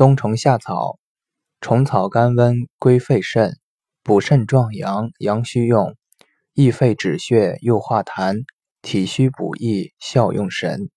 冬虫夏草虫草甘温归肺肾补肾壮阳阳虚用益肺止血又化痰体虚补益效用神。